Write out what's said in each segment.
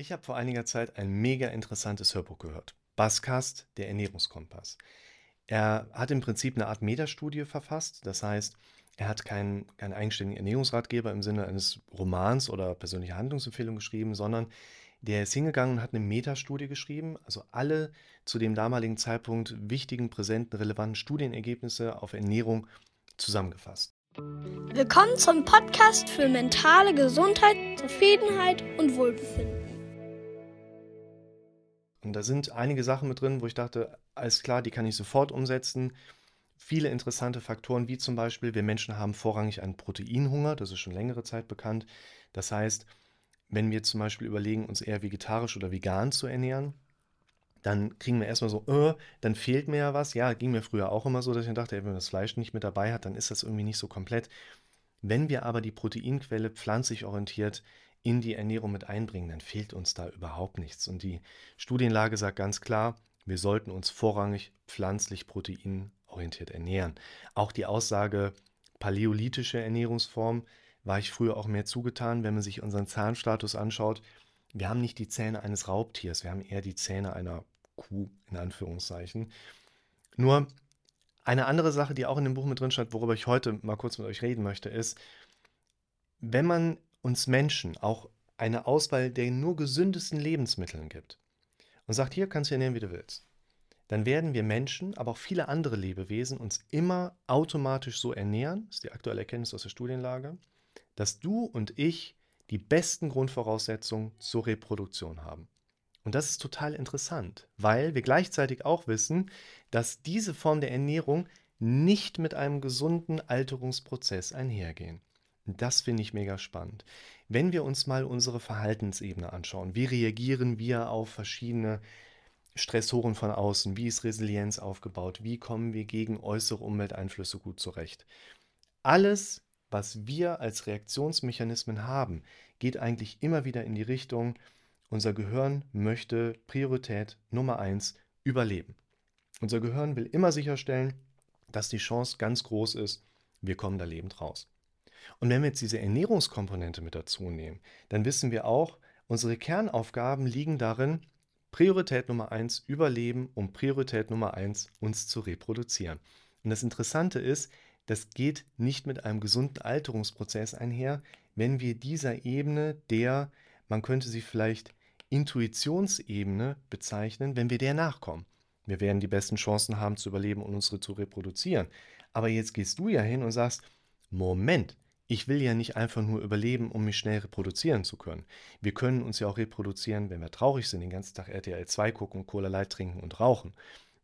Ich habe vor einiger Zeit ein mega interessantes Hörbuch gehört. Buzzcast, der Ernährungskompass. Er hat im Prinzip eine Art Metastudie verfasst. Das heißt, er hat keinen, keinen eigenständigen Ernährungsratgeber im Sinne eines Romans oder persönlicher Handlungsempfehlung geschrieben, sondern der ist hingegangen und hat eine Metastudie geschrieben, also alle zu dem damaligen Zeitpunkt wichtigen, präsenten, relevanten Studienergebnisse auf Ernährung zusammengefasst. Willkommen zum Podcast für mentale Gesundheit, Zufriedenheit und Wohlbefinden. Und da sind einige Sachen mit drin, wo ich dachte, alles klar, die kann ich sofort umsetzen. Viele interessante Faktoren, wie zum Beispiel, wir Menschen haben vorrangig einen Proteinhunger, das ist schon längere Zeit bekannt. Das heißt, wenn wir zum Beispiel überlegen, uns eher vegetarisch oder vegan zu ernähren, dann kriegen wir erstmal so, äh, dann fehlt mir ja was. Ja, ging mir früher auch immer so, dass ich dachte, ey, wenn man das Fleisch nicht mit dabei hat, dann ist das irgendwie nicht so komplett. Wenn wir aber die Proteinquelle pflanzlich orientiert in die Ernährung mit einbringen, dann fehlt uns da überhaupt nichts. Und die Studienlage sagt ganz klar, wir sollten uns vorrangig pflanzlich proteinorientiert ernähren. Auch die Aussage paläolithische Ernährungsform war ich früher auch mehr zugetan, wenn man sich unseren Zahnstatus anschaut. Wir haben nicht die Zähne eines Raubtiers, wir haben eher die Zähne einer Kuh, in Anführungszeichen. Nur eine andere Sache, die auch in dem Buch mit drin steht, worüber ich heute mal kurz mit euch reden möchte, ist, wenn man uns Menschen auch eine Auswahl der nur gesündesten Lebensmitteln gibt und sagt, hier kannst du ernähren, wie du willst, dann werden wir Menschen, aber auch viele andere Lebewesen uns immer automatisch so ernähren, das ist die aktuelle Erkenntnis aus der Studienlage, dass du und ich die besten Grundvoraussetzungen zur Reproduktion haben. Und das ist total interessant, weil wir gleichzeitig auch wissen, dass diese Form der Ernährung nicht mit einem gesunden Alterungsprozess einhergehen. Das finde ich mega spannend. Wenn wir uns mal unsere Verhaltensebene anschauen, wie reagieren wir auf verschiedene Stressoren von außen, wie ist Resilienz aufgebaut, wie kommen wir gegen äußere Umwelteinflüsse gut zurecht. Alles, was wir als Reaktionsmechanismen haben, geht eigentlich immer wieder in die Richtung, unser Gehirn möchte Priorität Nummer eins überleben. Unser Gehirn will immer sicherstellen, dass die Chance ganz groß ist, wir kommen da lebend raus. Und wenn wir jetzt diese Ernährungskomponente mit dazu nehmen, dann wissen wir auch, unsere Kernaufgaben liegen darin, Priorität Nummer eins Überleben und Priorität Nummer eins uns zu reproduzieren. Und das Interessante ist, das geht nicht mit einem gesunden Alterungsprozess einher, wenn wir dieser Ebene der, man könnte sie vielleicht Intuitionsebene bezeichnen, wenn wir der nachkommen. Wir werden die besten Chancen haben zu überleben und unsere zu reproduzieren. Aber jetzt gehst du ja hin und sagst, Moment, ich will ja nicht einfach nur überleben, um mich schnell reproduzieren zu können. Wir können uns ja auch reproduzieren, wenn wir traurig sind, den ganzen Tag RTL 2 gucken, Cola Light trinken und rauchen.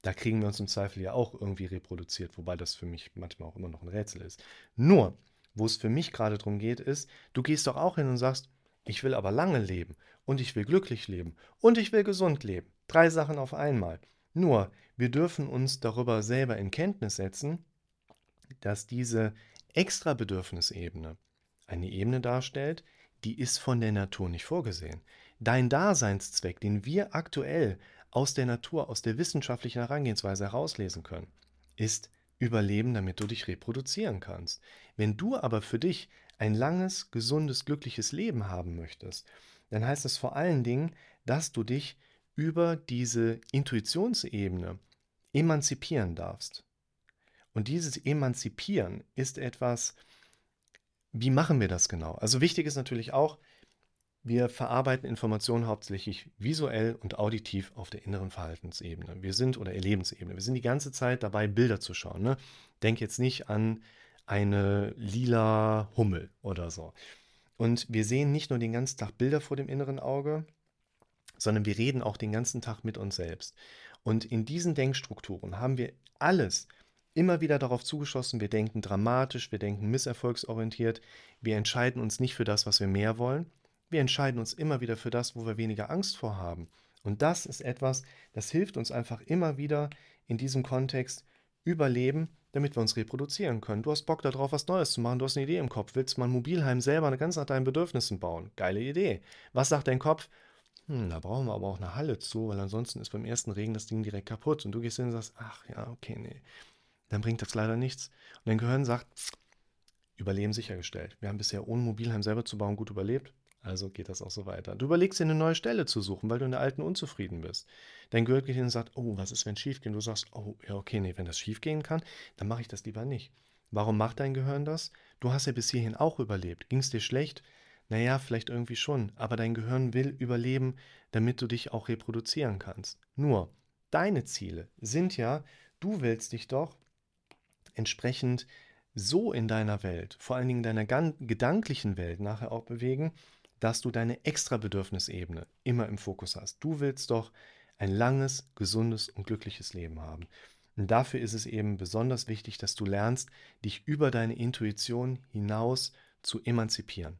Da kriegen wir uns im Zweifel ja auch irgendwie reproduziert, wobei das für mich manchmal auch immer noch ein Rätsel ist. Nur, wo es für mich gerade darum geht, ist, du gehst doch auch hin und sagst, ich will aber lange leben und ich will glücklich leben und ich will gesund leben. Drei Sachen auf einmal. Nur, wir dürfen uns darüber selber in Kenntnis setzen, dass diese Extrabedürfnisebene eine Ebene darstellt, die ist von der Natur nicht vorgesehen. Dein Daseinszweck, den wir aktuell aus der Natur, aus der wissenschaftlichen Herangehensweise herauslesen können, ist Überleben, damit du dich reproduzieren kannst. Wenn du aber für dich ein langes, gesundes, glückliches Leben haben möchtest, dann heißt das vor allen Dingen, dass du dich über diese Intuitionsebene emanzipieren darfst. Und dieses Emanzipieren ist etwas, wie machen wir das genau? Also wichtig ist natürlich auch, wir verarbeiten Informationen hauptsächlich visuell und auditiv auf der inneren Verhaltensebene. Wir sind oder Erlebensebene. Wir sind die ganze Zeit dabei, Bilder zu schauen. Ne? Denk jetzt nicht an eine lila Hummel oder so. Und wir sehen nicht nur den ganzen Tag Bilder vor dem inneren Auge, sondern wir reden auch den ganzen Tag mit uns selbst. Und in diesen Denkstrukturen haben wir alles, immer wieder darauf zugeschossen, wir denken dramatisch, wir denken misserfolgsorientiert, wir entscheiden uns nicht für das, was wir mehr wollen, wir entscheiden uns immer wieder für das, wo wir weniger Angst vor haben. Und das ist etwas, das hilft uns einfach immer wieder in diesem Kontext überleben, damit wir uns reproduzieren können. Du hast Bock darauf, was Neues zu machen, du hast eine Idee im Kopf, willst mal ein Mobilheim selber ganz nach deinen Bedürfnissen bauen. Geile Idee. Was sagt dein Kopf? Hm, da brauchen wir aber auch eine Halle zu, weil ansonsten ist beim ersten Regen das Ding direkt kaputt. Und du gehst hin und sagst, ach ja, okay, nee dann bringt das leider nichts. Und dein Gehirn sagt, Überleben sichergestellt. Wir haben bisher ohne Mobilheim selber zu bauen gut überlebt. Also geht das auch so weiter. Du überlegst dir eine neue Stelle zu suchen, weil du in der alten unzufrieden bist. Dein Gehirn geht hin und sagt, oh, was ist, wenn schief geht? Du sagst, oh, ja, okay, nee, wenn das schief gehen kann, dann mache ich das lieber nicht. Warum macht dein Gehirn das? Du hast ja bis hierhin auch überlebt. Ging es dir schlecht? Naja, vielleicht irgendwie schon, aber dein Gehirn will überleben, damit du dich auch reproduzieren kannst. Nur, deine Ziele sind ja, du willst dich doch entsprechend so in deiner Welt, vor allen Dingen deiner gedanklichen Welt nachher auch bewegen, dass du deine Extrabedürfnisebene immer im Fokus hast. Du willst doch ein langes, gesundes und glückliches Leben haben. Und dafür ist es eben besonders wichtig, dass du lernst, dich über deine Intuition hinaus zu emanzipieren.